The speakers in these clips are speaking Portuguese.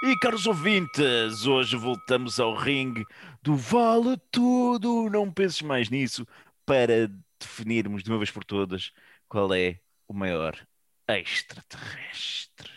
E caros ouvintes, hoje voltamos ao ringue do Vale Tudo. Não penses mais nisso para definirmos de uma vez por todas qual é o maior extraterrestre.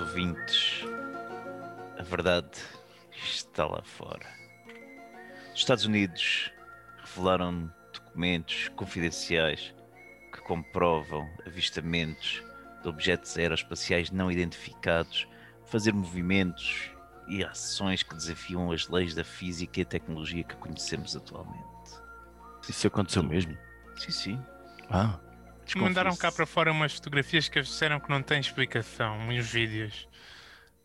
Caros ouvintes, a verdade está lá fora. Os Estados Unidos revelaram documentos confidenciais que comprovam avistamentos de objetos aeroespaciais não identificados fazer movimentos e ações que desafiam as leis da física e tecnologia que conhecemos atualmente. Isso aconteceu mesmo? Sim, sim. Ah, Mandaram cá para fora umas fotografias que disseram que não têm explicação, uns vídeos.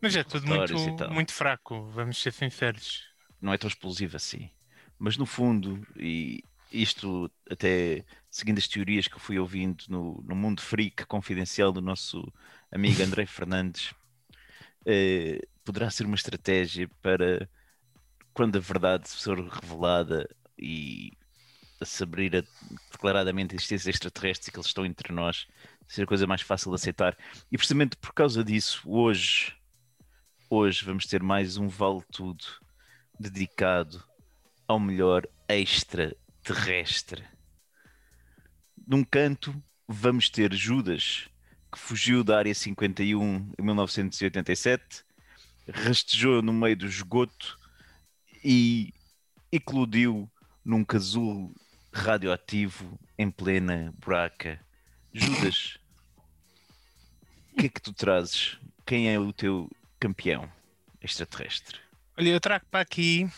Mas é tudo muito, e muito fraco, vamos ser sinceros. não é tão explosivo assim. Mas no fundo, e isto até seguindo as teorias que eu fui ouvindo no, no mundo freak confidencial do nosso amigo André Fernandes, eh, poderá ser uma estratégia para quando a verdade for revelada e se abrir a, declaradamente a existência extraterrestres e que eles estão entre nós, ser a coisa mais fácil de aceitar. E precisamente por causa disso, hoje, hoje vamos ter mais um Vale Tudo dedicado ao melhor extraterrestre. Num canto, vamos ter Judas, que fugiu da Área 51 em 1987, rastejou no meio do esgoto e eclodiu num casulo radioativo em plena buraca. Judas, o que é que tu trazes? Quem é o teu campeão extraterrestre? Olha, eu trago para aqui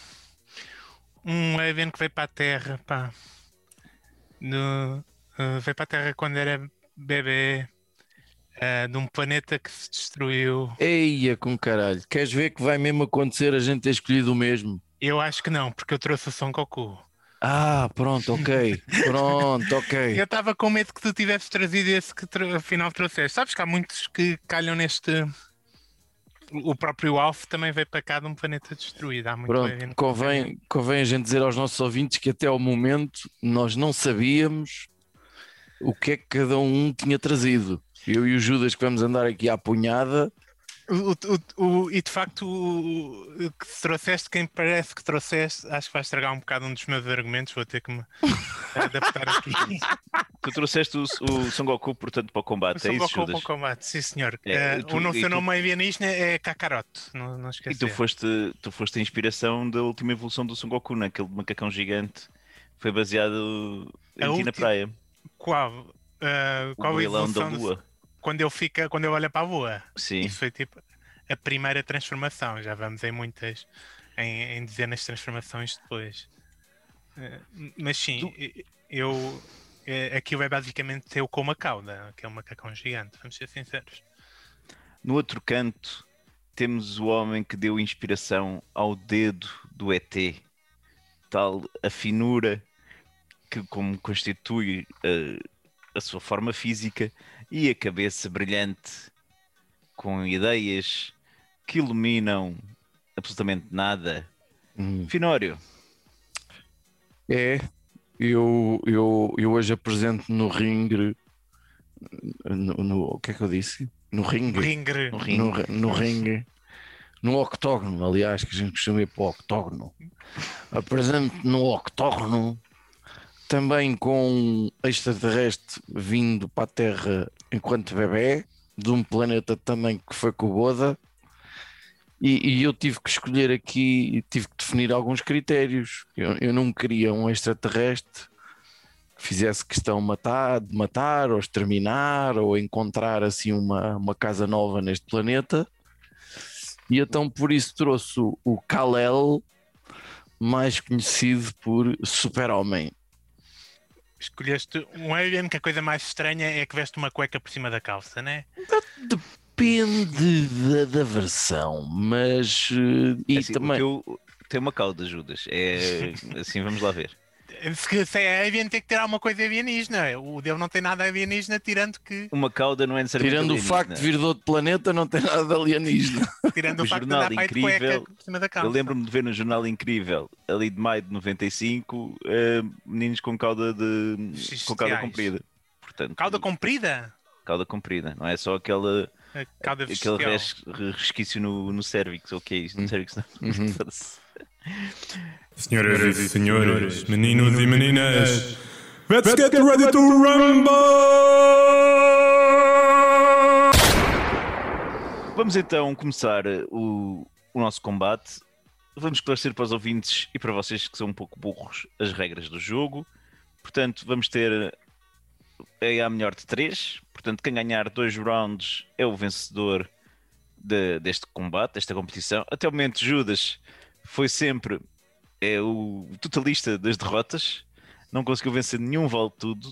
um evento que veio para a Terra, pá. No, eh, veio para a Terra quando era bebê, eh, de um planeta que se destruiu. eia com caralho. Queres ver que vai mesmo acontecer a gente ter escolhido o mesmo? Eu acho que não, porque eu trouxe o Son Goku. Ah, pronto, ok. Pronto, ok. Eu estava com medo que tu tivesses trazido esse que afinal trouxeste. Sabes que há muitos que calham neste. O próprio Alf também veio para cá de um planeta destruído. Há muito Pronto, convém, convém a gente dizer aos nossos ouvintes que até ao momento nós não sabíamos o que é que cada um tinha trazido. Eu e o Judas que vamos andar aqui à punhada, O, o- o- e de facto, o, o que trouxeste, quem parece que trouxeste, acho que vai estragar um bocado um dos meus argumentos. Vou ter que me adaptar aqui. Tu trouxeste o, o Son Goku, portanto, para o combate, é Son isso, Goku para o combate, sim senhor. É, tu- o e seu tu- nome alienígena é Kakaroto, não, não E esquecer. tu foste, tu foste a inspiração da última evolução do Son Goku, naquele macacão gigante. Foi baseado em ti na praia. Qual? O qual a gorilão da lua. Quando ele fica, quando ele olha para a lua. Sim. Isso foi tipo a primeira transformação. Já vamos em muitas, em, em dezenas de transformações depois. Eh, mas sim, Tu- eu eh, aquilo é basicamente eu com uma cauda, que é um macacão gigante, vamos ser sinceros. No outro canto, temos o homem que deu inspiração ao dedo do ET. Tal a finura que como constitui eh, a sua forma física e a cabeça brilhante com ideias que iluminam absolutamente nada. hum, Finório, é. Eu, eu, eu hoje apresento no ringue. No, no- o que é que eu disse? No ringue. Ringre, no ringue. no, no ringue, no octógono, aliás, que a gente costuma ir para o octógono. Apresento no octógono, também com um extraterrestre vindo para a Terra enquanto bebê, de um planeta também que foi com o Boda. E, e eu tive que escolher aqui, tive que definir alguns critérios. Eu, eu não queria um extraterrestre que fizesse questão matar, de matar, ou exterminar, ou encontrar assim uma, uma casa nova neste planeta. E então por isso trouxe o, Kal-El, mais conhecido por Super-Homem. Escolheste um alien que a coisa mais estranha é que veste uma cueca por cima da calça, né? Depende da, da versão, mas. eh, E É assim, o também. teu tem uma cauda, Judas. É assim, vamos lá ver. Se, se é avian, tem que ter alguma coisa alienígena. O dele não tem nada alienígena, tirando que. Uma cauda não é necessariamente. Tirando o facto de vir de outro planeta, não tem nada de alienígena. Tirando o, O facto de jornal andar aí de cueca incrível, por cima da calça. Eu lembro-me de ver no Jornal Incrível, ali de maio de 95, eh, meninos com cauda de com cauda comprida. Portanto, Cauda comprida? cauda comprida, não é só aquela, cauda aquele res- resquício no, no cérvix, ou o que é isso? No cérvix não. Uhum. Senhoras e senhores, meninos e meninas, let's get ready to rumble! Vamos então começar eh, o, o nosso combate. Vamos esclarecer para os ouvintes e para vocês que são um pouco burros as regras do jogo. Portanto, vamos ter é a melhor de três. Portanto, quem ganhar dois rounds é o vencedor de- deste combate, desta competição. Até o momento, Judas foi sempre é o totalista das derrotas. Não conseguiu vencer nenhum vale tudo.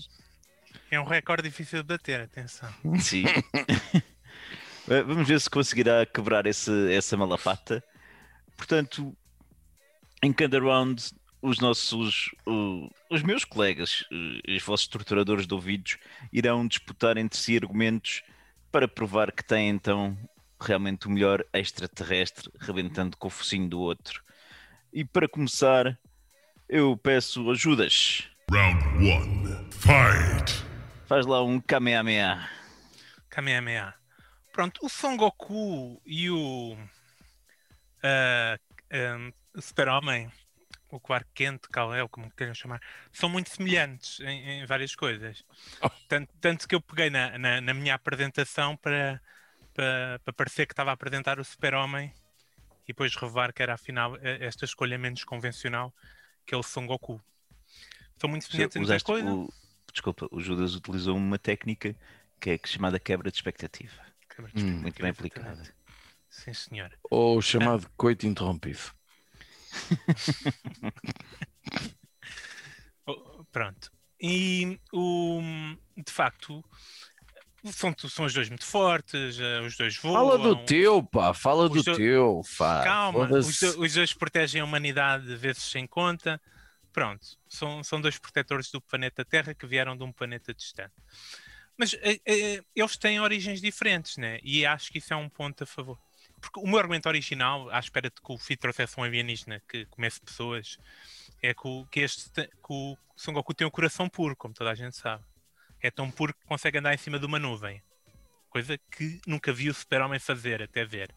É um recorde difícil de bater, atenção. Sim. Vamos ver se conseguirá quebrar esse, essa malapata. Portanto, em cada round, os nossos, o- os meus colegas, eh, os vossos torturadores de ouvidos, irão disputar entre si argumentos para provar que têm então realmente o melhor extraterrestre, rebentando com o focinho do outro. E para começar, eu peço ajudas. Round 1 Fight! Faz lá um Kamehameha. Kamehameha. Pronto, o Son Goku e o, ah, ah, o Super-Homem, o Clark Kent, Kal-El, como queiram chamar, são muito semelhantes em, em várias coisas. Tanto, tanto que eu peguei na, na, na minha apresentação para, para, para parecer que estava a apresentar o Super-Homem e depois revelar que era afinal eh, esta escolha menos convencional, que é o Son Goku. São muito semelhantes em muitas Usaste coisas. o- desculpa, o Judas utilizou uma técnica que é chamada quebra de expectativa. Câmara de Hum. espelho, Muito bem aplicada. Sim, senhora. Ou o chamado coito interrompido. Oh, Pronto. E o, de facto, são, são os dois muito fortes, eh, os dois voam. Fala do teu, pá, fala do teu, pá. Calma, os, dois protegem a humanidade vezes sem conta. Pronto, são, são dois protetores do planeta Terra que vieram de um planeta distante. Mas eh, eh, eles têm origens diferentes, né? E acho que isso é um ponto a favor. Porque o meu argumento original, à espera de que o Fih trouxesse um alienígena que comece pessoas, é que, o, que este te- que o Son Goku tem um coração puro, como toda a gente sabe. É tão puro que consegue andar em cima de uma nuvem. Coisa que nunca vi o Super-Homem fazer, até ver.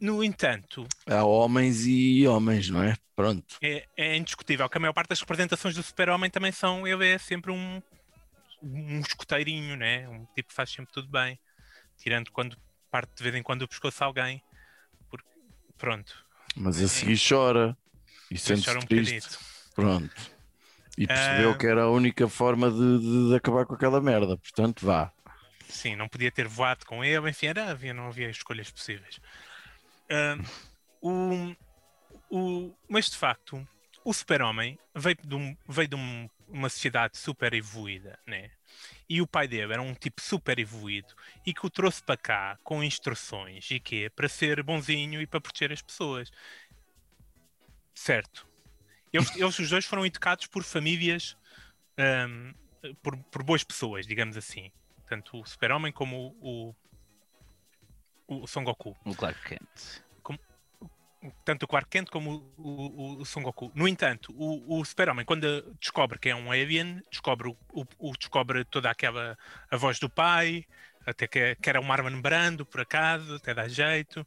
No entanto, Há homens e homens, não é? Pronto. é, é indiscutível que a maior parte das representações do super-homem também são, ele é sempre um, um escoteirinho, né? Um tipo que faz sempre tudo bem, tirando quando parte de vez em quando o pescoço a alguém, porque, pronto, Mas a seguir chora. E sente-se chora um triste. bocadito. Pronto. E percebeu Ah. que era a única forma de, de- de acabar com aquela merda. Portanto, vá. Sim, não podia ter voado com ele, enfim, era, havia, não havia escolhas possíveis. Ah, o, o, mas de facto, o super-homem veio de, um- veio de um- uma sociedade super evoluída, né? E o pai dele era um tipo super evoluído e que o trouxe para cá com instruções e quê? Para ser bonzinho e para proteger as pessoas. Certo. Eles, eles os dois foram educados por famílias, ahm, por, por boas pessoas, digamos assim. Tanto o Super-Homem como o, o, o Son Goku. O Clark Kent. Tanto o Clark Kent como o, o, o Son Goku. No entanto, o, o Super-Homem, quando descobre que é um alien, descobre, o, o- o- descobre toda aquela a voz do pai, até que, que era um Marlon Brando, por acaso, até dá jeito,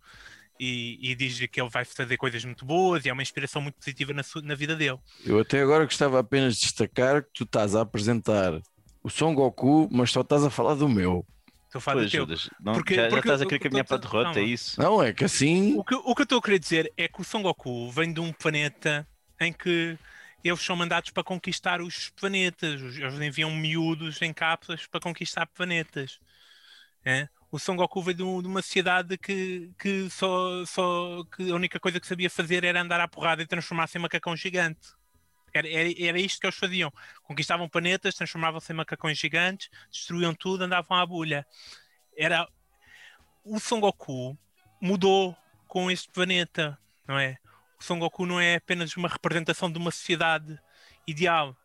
e, e diz que ele vai fazer coisas muito boas e é uma inspiração muito positiva na, na vida dele. Eu até agora gostava apenas de destacar que tu estás a apresentar o Son Goku, mas só estás a falar do meu. Estou a falar Pois, do teu. Não, Porque- já, já porque estás a querer caminhar para a derrota, é calma. isso? Não, é que assim. O que, o que eu estou a querer dizer é que o Son Goku vem de um planeta em que eles são mandados para conquistar os planetas. Eles enviam miúdos em cápsulas para conquistar planetas. É? O Son Goku veio de, um- uma sociedade que, que, só, só, que a única coisa que sabia fazer era andar à porrada e transformar-se em macacão gigante. Era, era, era isto que eles faziam. Conquistavam planetas, transformavam-se em macacões gigantes, destruíam tudo, andavam à bulha. Era, o Son Goku mudou com este planeta, não é? O Son Goku não é apenas uma representação de uma sociedade ideal,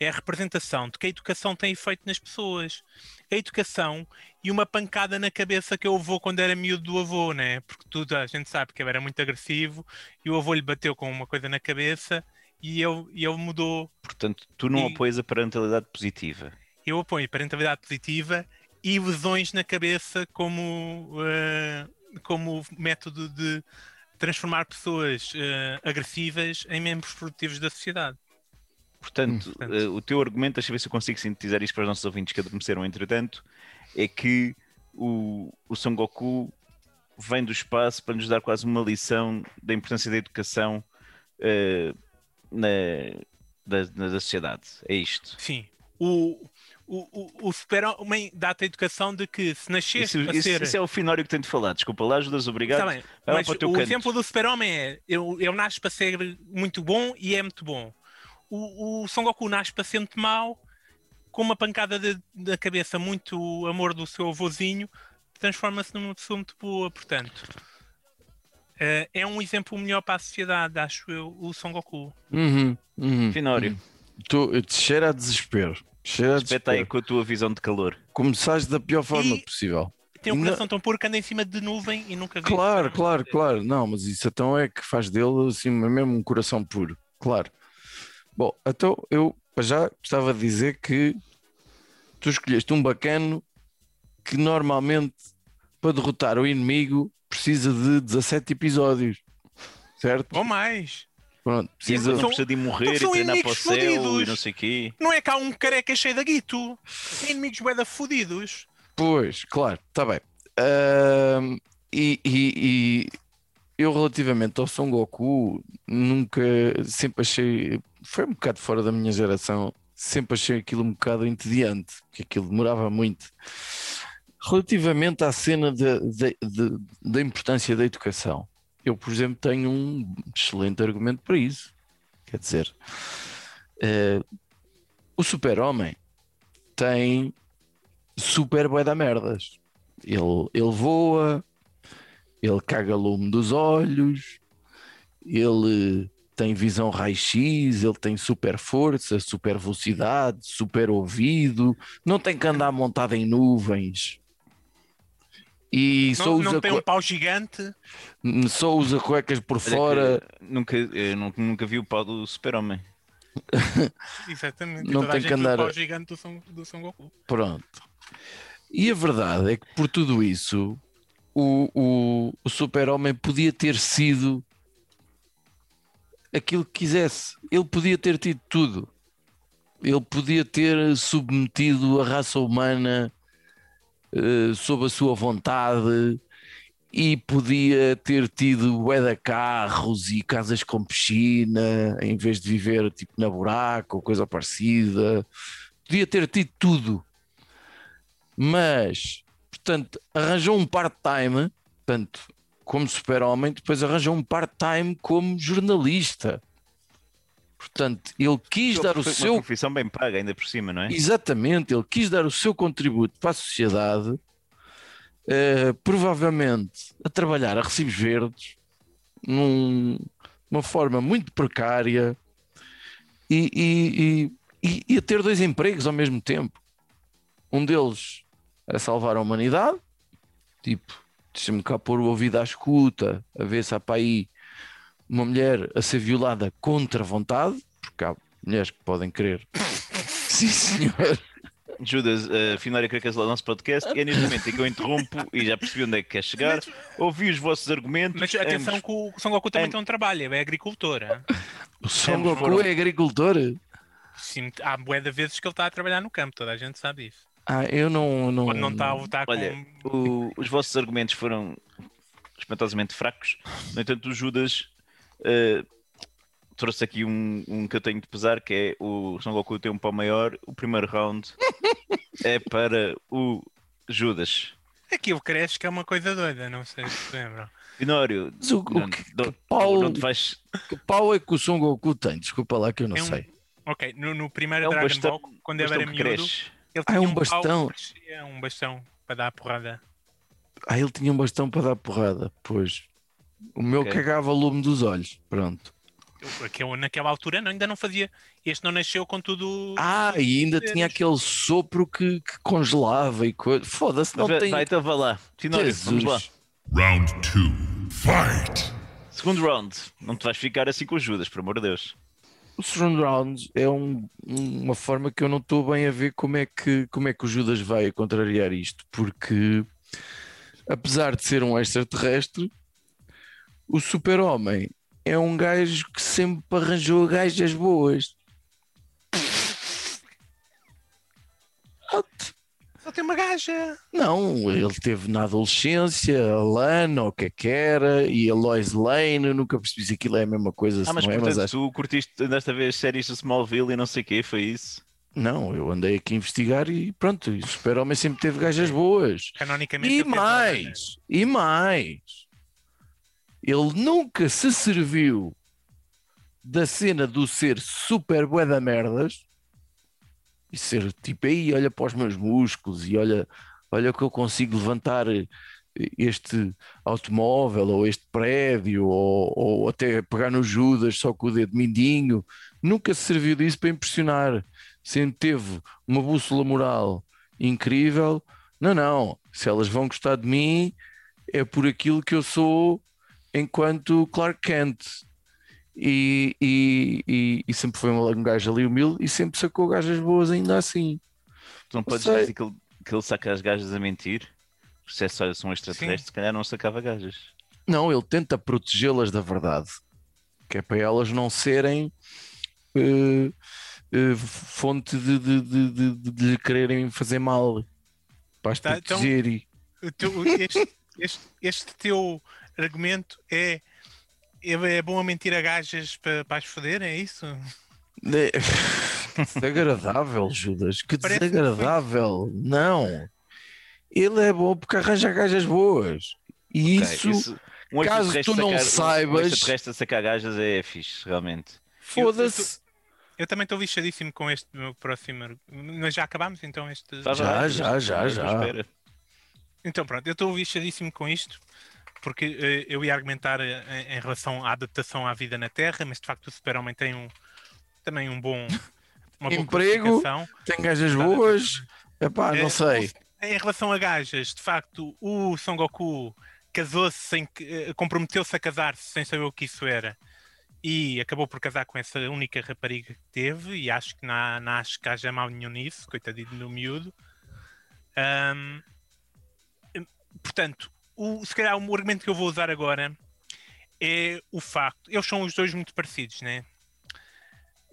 é a representação de que a educação tem efeito nas pessoas. A educação e uma pancada na cabeça que eu avô quando era miúdo do avô, né? Porque tudo a gente sabe que ele era muito agressivo e o avô lhe bateu com uma coisa na cabeça e ele, e ele mudou. Portanto, tu não E- apoias a parentalidade positiva. Eu apoio parentalidade positiva e lesões na cabeça como, eh, como método de transformar pessoas eh, agressivas em membros produtivos da sociedade. Portanto, portanto. eh, o teu argumento, deixa eu ver se eu consigo sintetizar isto para os nossos ouvintes que adormeceram entretanto, é que o, o Son Goku vem do espaço para nos dar quase uma lição da importância da educação eh, na, da, da sociedade. É isto. Sim. O, o, o, o super-homem dá-te a educação de que se nasceste Isso, isso- ser... isso é o finório que tenho de falar. Desculpa lá, ajudas, obrigado. Está bem, mas o canto. exemplo do super-homem é eu, eu nasço para ser muito bom e é muito bom. O, o Son Goku nasce muito mau, com uma pancada da cabeça muito amor do seu avôzinho, transforma-se numa pessoa muito boa, portanto. eh, é um exemplo melhor para a sociedade, acho eu, o Son Goku. Uhum, uhum. Finório, Tô, eu te cheiro a desespero. Cheiro a espeta aí desespero. com a tua visão de calor. Começaste da pior forma E- possível. Tem um Não- coração tão puro que anda em cima de nuvem e nunca vi. Claro, claro, claro. Não, mas isso então é que faz dele assim mesmo um coração puro. Claro. Bom, então eu já gostava de dizer que tu escolheste um bacano que normalmente para derrotar o inimigo precisa de 17 episódios. Certo? Ou mais. Pronto, precisa. Não São- precisa de morrer não e treinar para o céu e não sei o quê. Não é cá um careca cheio de guito. Tem inimigos bué fodidos. Pois, claro, está bem. Ahm, e, e- e eu, relativamente ao Son Goku, nunca, sempre achei, foi um bocado fora da minha geração, sempre achei aquilo um bocado entediante, porque aquilo demorava muito. Relativamente à cena da- importância da educação, eu, por exemplo, tenho um excelente argumento para isso. Quer dizer, eh, o super-homem tem super bué da merdas. Ele, ele voa, ele caga lume dos olhos, ele tem visão raio-x, ele tem super força, super velocidade, super ouvido, não tem que andar montado em nuvens. E só Não, usa, não tem um pau gigante. só usa cuecas por Olha que fora. Nunca, eu nunca, nunca vi o pau do super-homem. Exatamente. Não tem que viu andar- O pau gigante do Son, do Son Goku. Pronto. E a verdade é que por tudo isso, o, o, o super-homem podia ter sido aquilo que quisesse. Ele podia ter tido tudo. Ele podia ter submetido a raça humana eh, sob a sua vontade e podia ter tido bué carros e casas com piscina em vez de viver tipo na buraco ou coisa parecida. Podia ter tido tudo. Mas, portanto, arranjou um part-time, portanto, como super-homem, depois arranjou um part-time como jornalista. Portanto, ele quis dar o seu Uma profissão bem paga, ainda por cima, não é? Exatamente, ele quis dar o seu contributo para a sociedade, eh, provavelmente a trabalhar a recibos verdes, num- uma forma muito precária e, e- e- e- e a ter dois empregos ao mesmo tempo. Um deles a salvar a humanidade, tipo, deixa-me cá pôr o ouvido à escuta, a ver se há para aí uma mulher a ser violada contra a vontade, porque há mulheres que podem querer Sim, senhor. Judas, uh, quer cancelar o nosso podcast e é neste momento em que eu interrompo e já percebi onde é que quer chegar. Ouvi os vossos argumentos. Mas atenção ambos- que o Son Goku também ambos- tem um trabalho, é agricultor. hein? O Son Goku foram- é agricultor? Sim, há bué de vezes que ele está a trabalhar no campo, toda a gente sabe isso. Ah, eu não. não Quando não está a lutar Olha, com. o- os vossos argumentos foram espantosamente fracos. No entanto, o Judas uh, trouxe aqui um, um que eu tenho de pesar, que é o Son Goku tem um pau maior. O primeiro round é para o Judas. Aquilo cresce que é uma coisa doida, não sei se lembram. Finório, Mas o, o não, que, não- que pau, não te vais. que pau é que o Son Goku tem? Desculpa lá que eu não É um- sei. Ok, no, no primeiro É um Dragon bastão, Ball, quando ele bastão era miúdo, cresce. Ele Ah, tinha é um um pau bastão. que crescia, um bastão para dar a porrada. Ah, ele tinha um bastão para dar porrada. Pois. O meu Ok. cagava lume dos olhos. Pronto. Eu- que eu, naquela altura não, ainda não fazia. Este não nasceu com tudo. Ah, e ainda tinha aquele sopro que, que congelava e coisa. Foda-se, não Vai, tem. vai, então vá lá. Finório, vamos lá. Jesus. Round two. Fight! Segundo round. Não te vais ficar assim com Judas, por amor de Deus. O surround round é um- uma forma que eu não estou bem a ver como é, que, como é que o Judas vai contrariar isto, porque apesar de ser um extraterrestre, o super-homem é um gajo que sempre arranjou gajas boas. Só tem uma gaja. Não, ele teve na adolescência a Lana, ou o que é que era, e a Lois Lane, eu nunca percebi se aquilo é a mesma coisa, Ah, mas não é, portanto, mas acho tu curtiste desta vez séries de Smallville e não sei o quê, foi isso? Não, eu andei aqui a investigar e pronto, o Super-Homem sempre teve gajas boas. Canonicamente. E mais, e mais, ele nunca se serviu da cena do ser super bué da merdas e ser tipo aí, olha para os meus músculos e olha, olha que eu consigo levantar eh, este automóvel ou este prédio ou, ou até pegar no Judas só com o dedo mindinho. Nunca se serviu disso para impressionar. Sempre teve uma bússola moral incrível. Não, não. Se elas vão gostar de mim, é por aquilo que eu sou enquanto Clark Kent. E, e, e, e sempre foi um gajo ali humilde e sempre sacou gajas boas ainda assim. Tu não podes sei. dizer que ele, que ele saca as gajas a mentir? Se é só são extraterrestres, se calhar não sacava gajas. Não, ele tenta protegê-las da verdade, que é para elas não serem eh, eh, fonte de, de, de, de, de- de lhe quererem fazer mal para as Tá, então- proteger. e- O teu- este, este, este teu argumento é. É é bom a mentir a gajas para, para as foder, é isso? Que desagradável, Judas. Que Parece que foi- desagradável. Não. Ele é bom porque arranja gajas boas. E Ok, isso, um caso tu não sacar- Um saibas- extraterrestre a sacar gajas é fixe, realmente. foda-se. Eu também estou lixadíssimo com este meu próximo. Mas já acabámos então este. Já, já, já, já. espera. Então pronto, eu estou lixadíssimo com isto. Porque eh, eu ia argumentar eh, em, relação à adaptação à vida na Terra, mas de facto o Super-Homem tem um, também um bom. Emprego. Tem gajas boas. Epá, É, não sei. Em relação a gajas, de facto, o Son Goku casou-se sem que eh, comprometeu-se a casar-se sem saber o que isso era e acabou por casar com essa única rapariga que teve e acho que não, não acho que haja mal nenhum nisso, coitadinho do miúdo. Ahm, portanto, o, se calhar o argumento que eu vou usar agora é o facto, eles são os dois muito parecidos, né?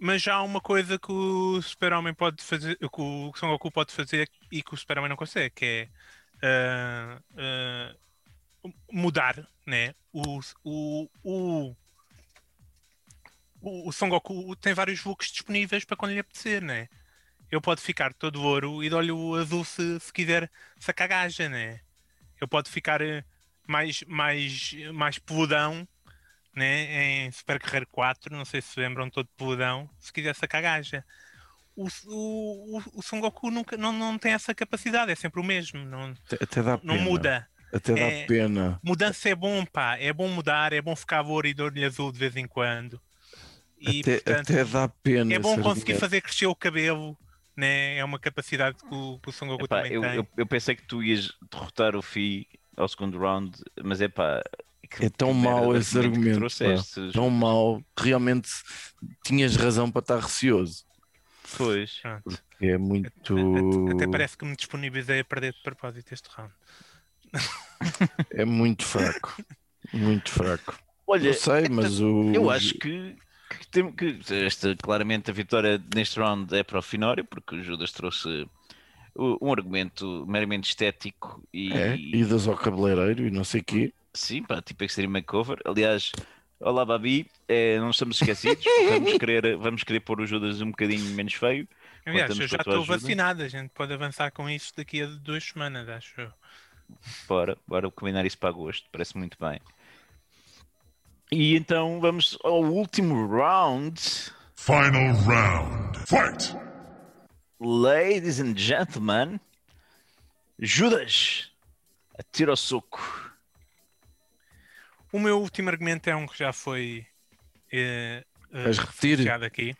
Mas já há uma coisa que o Super-Homem pode fazer, que o Son Goku pode fazer e que o Super-Homem não consegue, que é ah, ah, mudar, né? O, o, o, o, o Son Goku tem vários looks disponíveis para quando lhe apetecer, né? Ele pode ficar todo ouro e de olho azul se, se quiser sacar gaja, né? Ele pode ficar eh, mais, mais, mais peludão, né? Em Super Guerreiro 4, não sei se se lembram todo peludão, se quiser sacar gaja. O, o, o, Son Goku nunca, não, não tem essa capacidade, é sempre o mesmo, não, Até- dá pena. não muda. Até dá É- pena. Mudança é bom, pá. É bom mudar, é bom ficar ouro e de olho azul de vez em quando. E, Até, portanto, até dá pena. é bom conseguir fazer crescer o cabelo, né? É uma capacidade que o, que o Son Goku Epá, também eu, tem. eu, eu pensei que tu ias derrotar o Fi ao segundo round, mas é pá. que- É tão mau esse argumento, trouxeste. Tão mau. Realmente tinhas razão para estar receoso. Pois. Pronto. É muito. Até, até parece que me disponibilizei a perder de propósito este round. É muito fraco. Muito fraco. Olha, Não sei, mas o. eu acho que, que, tem, que esta, claramente a vitória neste round é para o Finório, porque o Judas trouxe um argumento meramente estético e, É, idas ao cabeleireiro e não sei o quê. sim, pá, tipo Extreme Makeover. Aliás, olá Babi, eh, não estamos esquecidos, vamos querer, vamos querer pôr o Judas um bocadinho menos feio. Aliás, eu já estou ajuda. vacinado, a gente pode avançar com isso daqui a duas semanas, acho eu. Bora, bora combinar isso para agosto, parece muito bem. E então vamos ao último round. Final round. Fight! Ladies and gentlemen, Judas Atira o soco. O meu último argumento é um que já foi eh, eh, Vais repetir? referenciado aqui.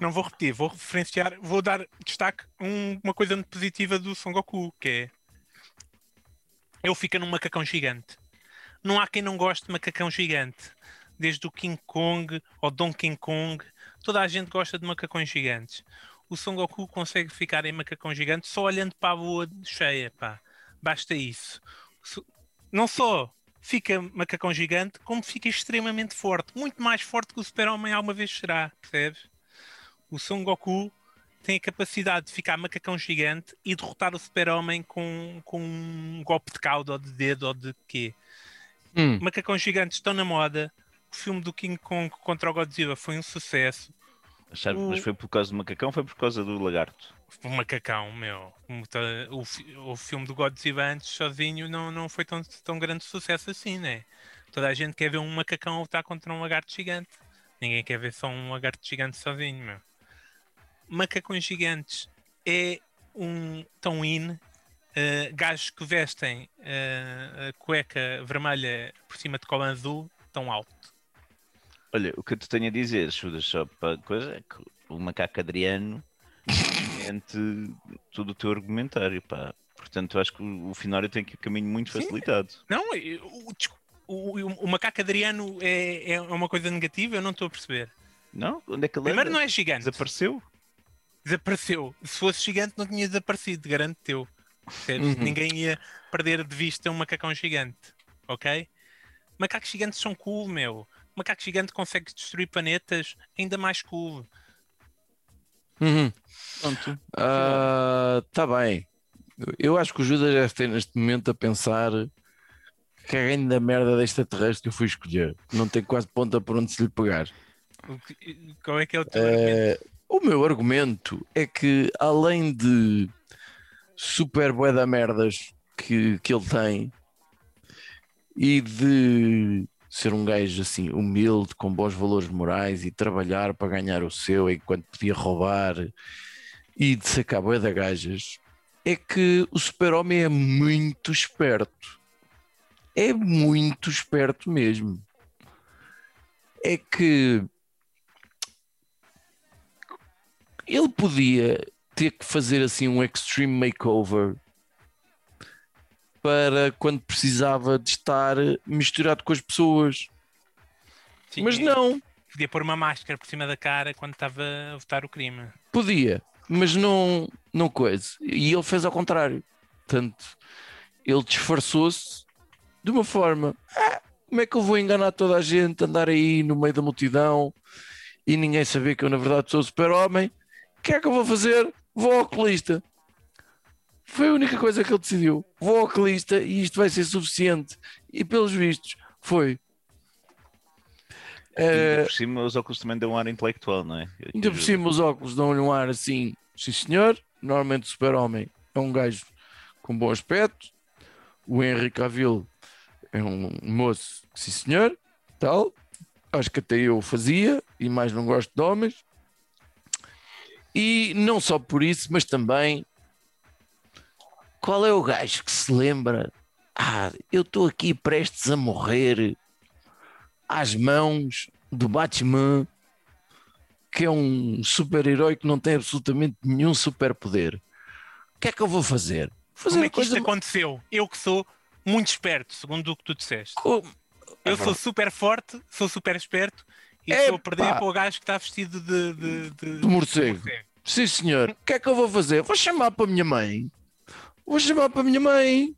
Não vou repetir, vou referenciar, vou dar destaque a um- uma coisa muito positiva do Son Goku, que é ele fica num macacão gigante. Não há quem não goste de macacão gigante. Desde o King Kong ao Donkey Kong, toda a gente gosta de macacões gigantes. O Son Goku consegue ficar em macacão gigante só olhando para a lua cheia, pá. Basta isso. So- Não só fica macacão gigante, como fica extremamente forte. Muito mais forte que o Super-Homem alguma vez será, percebes? O Son Goku tem a capacidade de ficar macacão gigante e derrotar o Super-Homem com, com um golpe de cauda ou de dedo ou de quê. Hum, Macacões gigantes estão na moda. O filme do King Kong contra o Godzilla foi um sucesso. Achar- O- Mas foi por causa do macacão ou foi por causa do lagarto? O macacão, meu. O, o filme do Godzilla antes sozinho não, não foi tão, tão grande sucesso assim, né? Toda a gente quer ver um macacão lutar contra um lagarto gigante. Ninguém quer ver só um lagarto gigante sozinho, meu. Macacões gigantes é um tão in. Uh, gajos que vestem uh, cueca vermelha por cima de cola azul tão alto. Olha, o que eu te tenho a dizer, Judas, só para coisa, é que o macaco Adriano mente todo o teu argumentário, pá. Portanto, eu acho que o, o Finório tem aqui um caminho muito Sim. facilitado. Não, eu- o, o, o, o macaco Adriano é, é uma coisa negativa, eu não estou a perceber. Não? Onde é que ele Primeiro anda? não é gigante. Desapareceu? Desapareceu. Se fosse gigante não tinha desaparecido, garanto teu. Uhum. Ninguém ia perder de vista um macacão gigante. Ok? Macacos gigantes são cool, meu. Macaco gigante consegue destruir planetas ainda mais cool. uhum. Pronto. Ah, tá bem. Eu acho que o Judas deve ter neste momento a pensar que a grande merda desta terrestre que eu fui escolher. Não tem quase ponta por onde se lhe pegar. O que- Qual é que é o teu argumento? Eh, o meu argumento é que além de super bué da merdas que, que ele tem e de ser um gajo assim humilde, com bons valores morais e trabalhar para ganhar o seu enquanto podia roubar e de sacar bué da gajas, é que o super-homem é muito esperto. É muito esperto mesmo. É que ele podia ter que fazer assim um extreme makeover para quando precisava de estar misturado com as pessoas. Sim, Mas não, Podia pôr uma máscara por cima da cara quando estava a votar o crime. podia, mas não, não coisa. E ele fez ao contrário. Portanto, ele disfarçou-se de uma forma. "Ah, como é que eu vou enganar toda a gente, andar aí no meio da multidão e ninguém saber que eu na verdade sou super-homem? O que é que eu vou fazer? Vou ao oculista. Foi a única coisa que ele decidiu. Vou ao oculista e isto vai ser suficiente. E pelos vistos, foi. Ainda Eh, por cima, os óculos também dão um ar intelectual, não é? Ainda por cima os óculos dão-lhe um ar assim, sim senhor, normalmente o super-homem é um gajo com bom aspecto, o Henry Cavill é um moço, sim senhor, tal, acho que até eu fazia, e mais não gosto de homens, e não só por isso, mas também, qual é o gajo que se lembra, ah, eu estou aqui prestes a morrer às mãos do Batman que é um super-herói que não tem absolutamente nenhum superpoder. O que é que eu vou fazer? Fazer Como é que isto coisa aconteceu? Eu que sou muito esperto, segundo o que tu disseste. Oh, Eu é sou super forte, sou super esperto e Epá! estou a perder para o gajo que está vestido de, de, de- De morcego. Sim, senhor. O que é que eu vou fazer? Vou chamar para a minha mãe. Vou chamar para a minha mãe.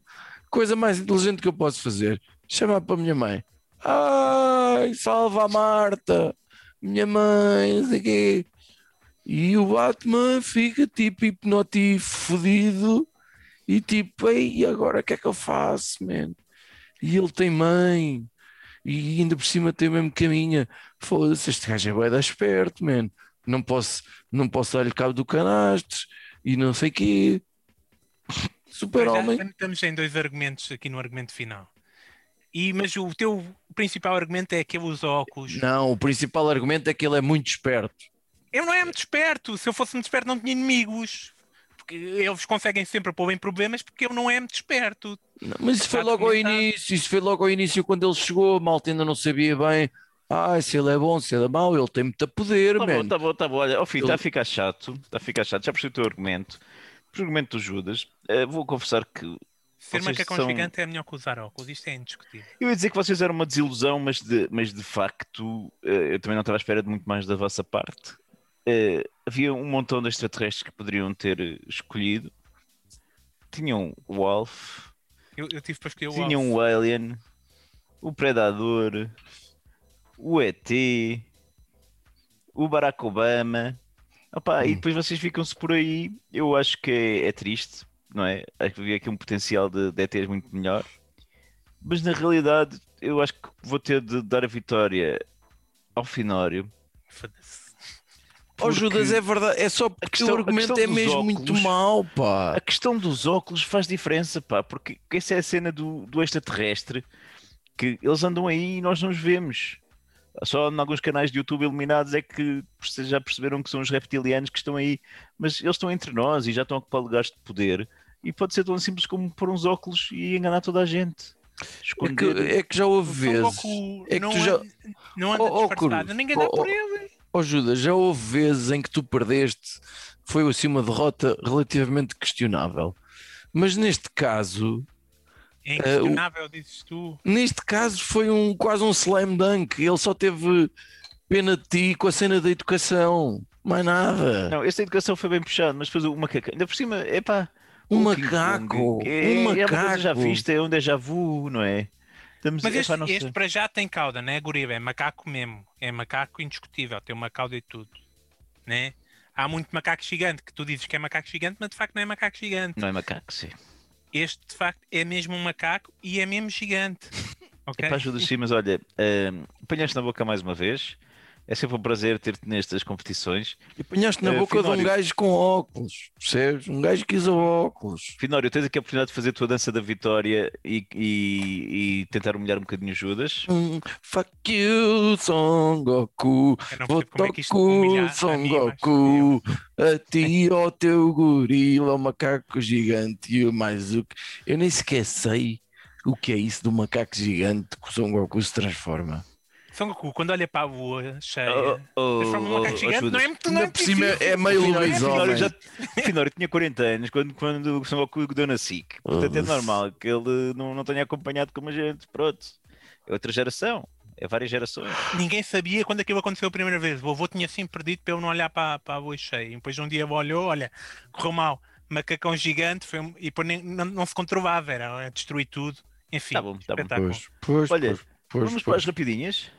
Coisa mais inteligente que eu posso fazer. Chamar para a minha mãe. Ai, salva a Marta. Minha mãe, não sei quê. E o Batman fica tipo hipnotivo, fodido. E tipo, ei, agora o que é que eu faço, man? E ele tem mãe. E ainda por cima tem o mesmo caminho. Foda-se, este gajo é bué da esperto, man. Não posso, não posso dar-lhe cabo do canastro e não sei quê. Super-homem. Já estamos em dois argumentos aqui no argumento final. E, mas o teu principal argumento é que ele usa óculos. Não, o principal argumento é que ele é muito esperto. Ele não é muito esperto. Se eu fosse muito esperto, não tinha inimigos. Porque eles conseguem sempre pôr em problemas porque ele não é muito esperto. Não, mas isso foi logo ao início, isso foi logo ao início quando ele chegou, a malta ainda não sabia bem. Ah, se ele é bom, se ele é mau, ele tem muito poder, Tá bom, tá bom, tá bom. Olha, ao fim, está a Ele- ficar chato. Está a ficar chato. Já percebi o teu argumento. O argumento do Judas. eh, vou confessar que Ser Vocês macacão são- gigante é melhor que usar óculos, isto é indiscutível. Eu ia dizer que vocês eram uma desilusão, mas de, mas de facto eh, eu também não estava à espera de muito mais da vossa parte. Eh, havia um montão de extraterrestres que poderiam ter escolhido. Tinham o Alf, Eu, eu tive para escolher o tinham Alf. o Alien, o Predador, o ET, o Barack Obama. Opa, E Hum. depois vocês ficam-se por aí. Eu acho que é, é triste, não é? Acho que havia aqui um potencial de, de ETs muito melhor. Mas na realidade, eu acho que vou ter de dar a vitória ao Finório. Foda-se. Ó porque Judas, é verdade, é só porque questão- o argumento é mesmo muito óculos- mau, pá. A questão dos óculos faz diferença, pá, porque essa é a cena do, do extraterrestre que eles andam aí e nós não os vemos. Só em alguns canais de YouTube iluminados é que vocês já perceberam que são os reptilianos que estão aí, mas eles estão entre nós e já estão a ocupar lugares de poder. E pode ser tão simples como pôr uns óculos e enganar toda a gente. É que, é que já houve vezes. É que não, tu já. anda, não anda Oh, oh, disfarçado, Cruz, ninguém dá oh, por oh. ele. Ó Judas, já houve vezes em que tu perdeste, foi assim uma derrota relativamente questionável. Mas neste caso, É inquestionável, dizes tu. neste caso foi um quase um slam dunk. Ele só teve pena de ti com a cena da educação. Mais nada. Não, essa educação foi bem puxada, mas depois o macaco. Ainda por cima, é pá. Um macaco, Kong É, um é uma coisa já macaco. vista, é um déjà vu, não é? Estamos, Mas este, sei. este para já tem cauda, não é gorila, é macaco mesmo. É macaco indiscutível, tem uma cauda e tudo. Né? Há muito macaco gigante que tu dizes que é macaco gigante, mas de facto não é macaco gigante. Não é macaco, sim. Este de facto é mesmo um macaco e é mesmo gigante. Ok? É para ajuda sim, mas olha, hum, apanhaste na boca mais uma vez. É sempre um prazer ter-te nestas competições. E apanhaste na Eh, boca de um Finório. gajo com óculos, percebes? Um gajo que usa óculos. Finório, tens aqui a oportunidade de fazer a tua dança da vitória e, e- e tentar humilhar um bocadinho o Judas. Hum, fuck you, Son Goku. Vou é Goku, humilha a Son Goku. A ti, ao teu gorila, o macaco gigante e o mais o que. Eu nem sequer sei o que é isso do macaco gigante que o Son Goku se transforma. Son Goku, quando olha para a lua cheia, Oh, oh, transforma um oh, macaco oh, gigante, não é muito não é por cima é meio lobisomem. Finório já- Finório tinha 40 anos quando, quando o São Goku deu na SIC. Portanto, é normal que ele não, não tenha acompanhado como a gente. Pronto. É outra geração. É várias gerações. Ninguém sabia quando aquilo aconteceu a primeira vez. O avô tinha sempre dito para eu não olhar para, para a lua cheia. E depois um dia olhou, olha, correu mal. Macacão gigante foi, e depois nem, não, não se controlava, era destruir tudo. Enfim, Tá bom, tá bom. espetáculo. Pois, pois, Olha, pois, pois, Vamos para as rapidinhas.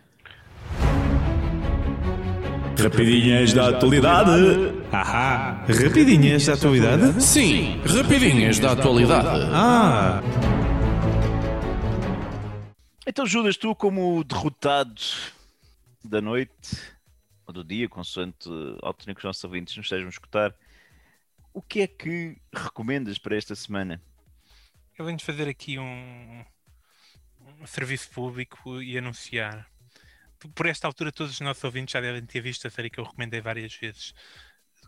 Rapidinhas da atualidade. Ahá. Rapidinhas da atualidade? Sim, rapidinhas da atualidade. Ah. Então, Judas, tu como derrotado da noite ou do dia, consoante a altura que os nossos ouvintes nos estejam a escutar, o que é que recomendas para esta semana? Eu venho fazer aqui um, um serviço público e anunciar. Por esta altura, todos os nossos ouvintes já devem ter visto a série que eu recomendei várias vezes,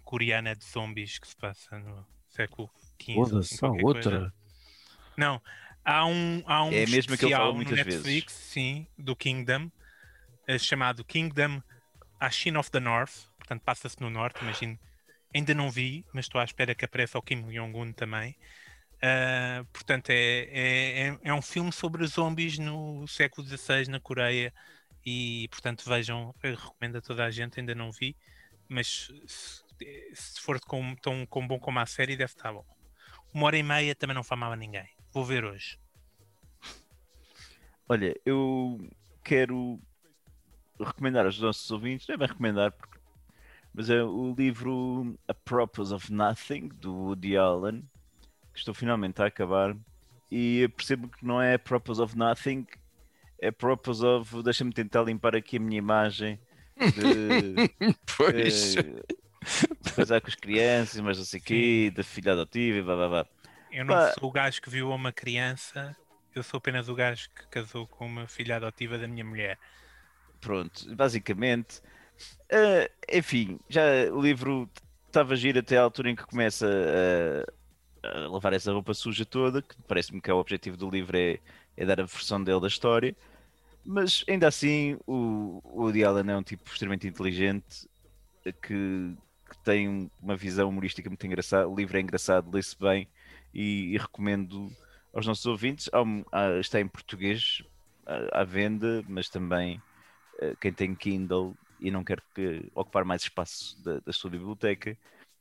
coreana de zombies, que se passa no século XV. Foda-se, assim, outra. coisa. Não, há um, há um É a mesma que eu falo no muitas vezes. Netflix, sim, do Kingdom, eh, chamado Kingdom Ashin of the North, portanto passa-se no Norte, imagino. Ainda não vi, mas estou à espera que apareça o Kim Jong-un também. Ah, portanto, é, é, é- é um filme sobre zombies no século XVI na Coreia e, portanto, vejam, recomendo a toda a gente, ainda não vi, mas se, se for com, tão com bom como a série, deve estar bom. Uma hora e meia também não famava ninguém. Vou ver hoje. Olha, eu quero recomendar aos nossos ouvintes, não é bem recomendar, porque- mas é o livro A Purpose of Nothing, do Woody Allen, que estou finalmente a acabar, e percebo que não é A Purpose of Nothing, é Purpose of. Deixa-me tentar limpar aqui a minha imagem de. Pois. eh, casar com as crianças, mas não sei o quê, da filha adotiva e blá blá blá. Eu não Pá. sou o gajo que viu uma criança, eu sou apenas o gajo que casou com uma filha adotiva da minha mulher. Pronto, basicamente. eh, enfim, já o livro estava giro até à altura em que começa a, a lavar essa roupa suja toda, que parece-me que é o objetivo do livro é, é dar a versão dele da história. Mas ainda assim, o, o Woody Allen é um tipo extremamente inteligente que, que tem uma visão humorística muito engraçada. O livro é engraçado, lê-se bem e, e recomendo aos nossos ouvintes. Há está em português à, à venda, mas também eh, quem tem Kindle e não quer que- ocupar mais espaço da, da sua biblioteca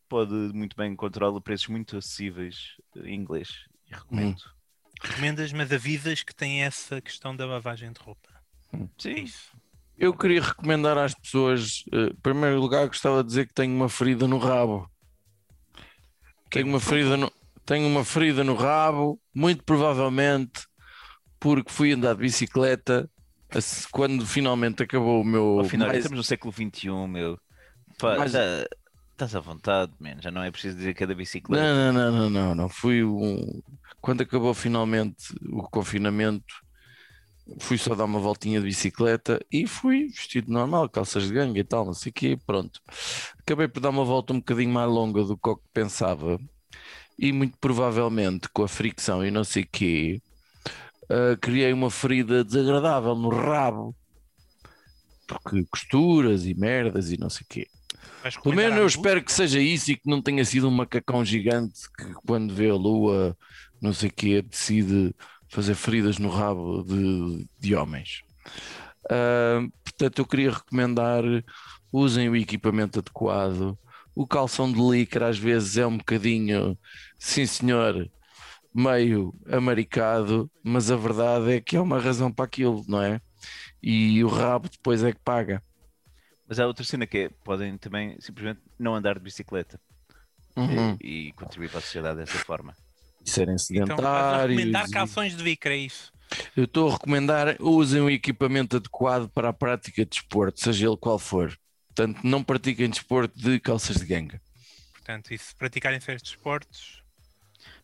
pode muito bem encontrá-lo a preços muito acessíveis eh, em inglês. Recomendo. Recomendas, mas avisas que tem essa questão da lavagem de roupa. Sim, Isso. Eu queria recomendar às pessoas, eh, em primeiro lugar, gostava de dizer que tenho uma ferida no rabo. Tenho uma ferida no, tenho uma ferida no rabo, muito provavelmente porque fui andar de bicicleta quando finalmente acabou o meu. ao final, mais- estamos no século XXI, meu. Pá, Mais- tá- Estás à vontade, man. já não é preciso dizer que é da bicicleta. Não, não, não, não, não, não. Fui um... quando acabou finalmente o confinamento, fui só dar uma voltinha de bicicleta e fui vestido normal, calças de gangue e tal, não sei o quê, pronto. Acabei por dar uma volta um bocadinho mais longa do que o que pensava e muito provavelmente com a fricção e não sei o quê, ah, criei uma ferida desagradável no rabo. Porque costuras e merdas e não sei o quê. Pelo menos eu espero que seja isso e que não tenha sido um macacão gigante que quando vê a lua, não sei o quê, decide fazer feridas no rabo de, de homens. Ah, portanto, eu queria recomendar usem o equipamento adequado. O calção de licra às vezes é um bocadinho, sim senhor, meio amaricado, mas a verdade é que é uma razão para aquilo, não é? E o rabo depois é que paga. Mas há outra cena que é: podem também simplesmente não andar de bicicleta Uhum. e, e contribuir para a sociedade dessa forma. E serem Então, sedentários. recomendar e- calções de Vicra, é isso? Eu estou a recomendar usem o equipamento adequado para a prática de desporto, seja ele qual for. Portanto, não pratiquem desporto de calças de ganga. Portanto, e se praticarem certos esportes,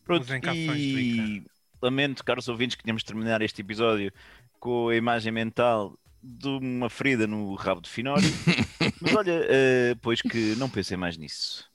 Pronto, Usem calções de e lamento, caros ouvintes, que tínhamos de terminar este episódio com a imagem mental de uma ferida no rabo de Finório. Mas olha, eh, pois que não pensem mais nisso.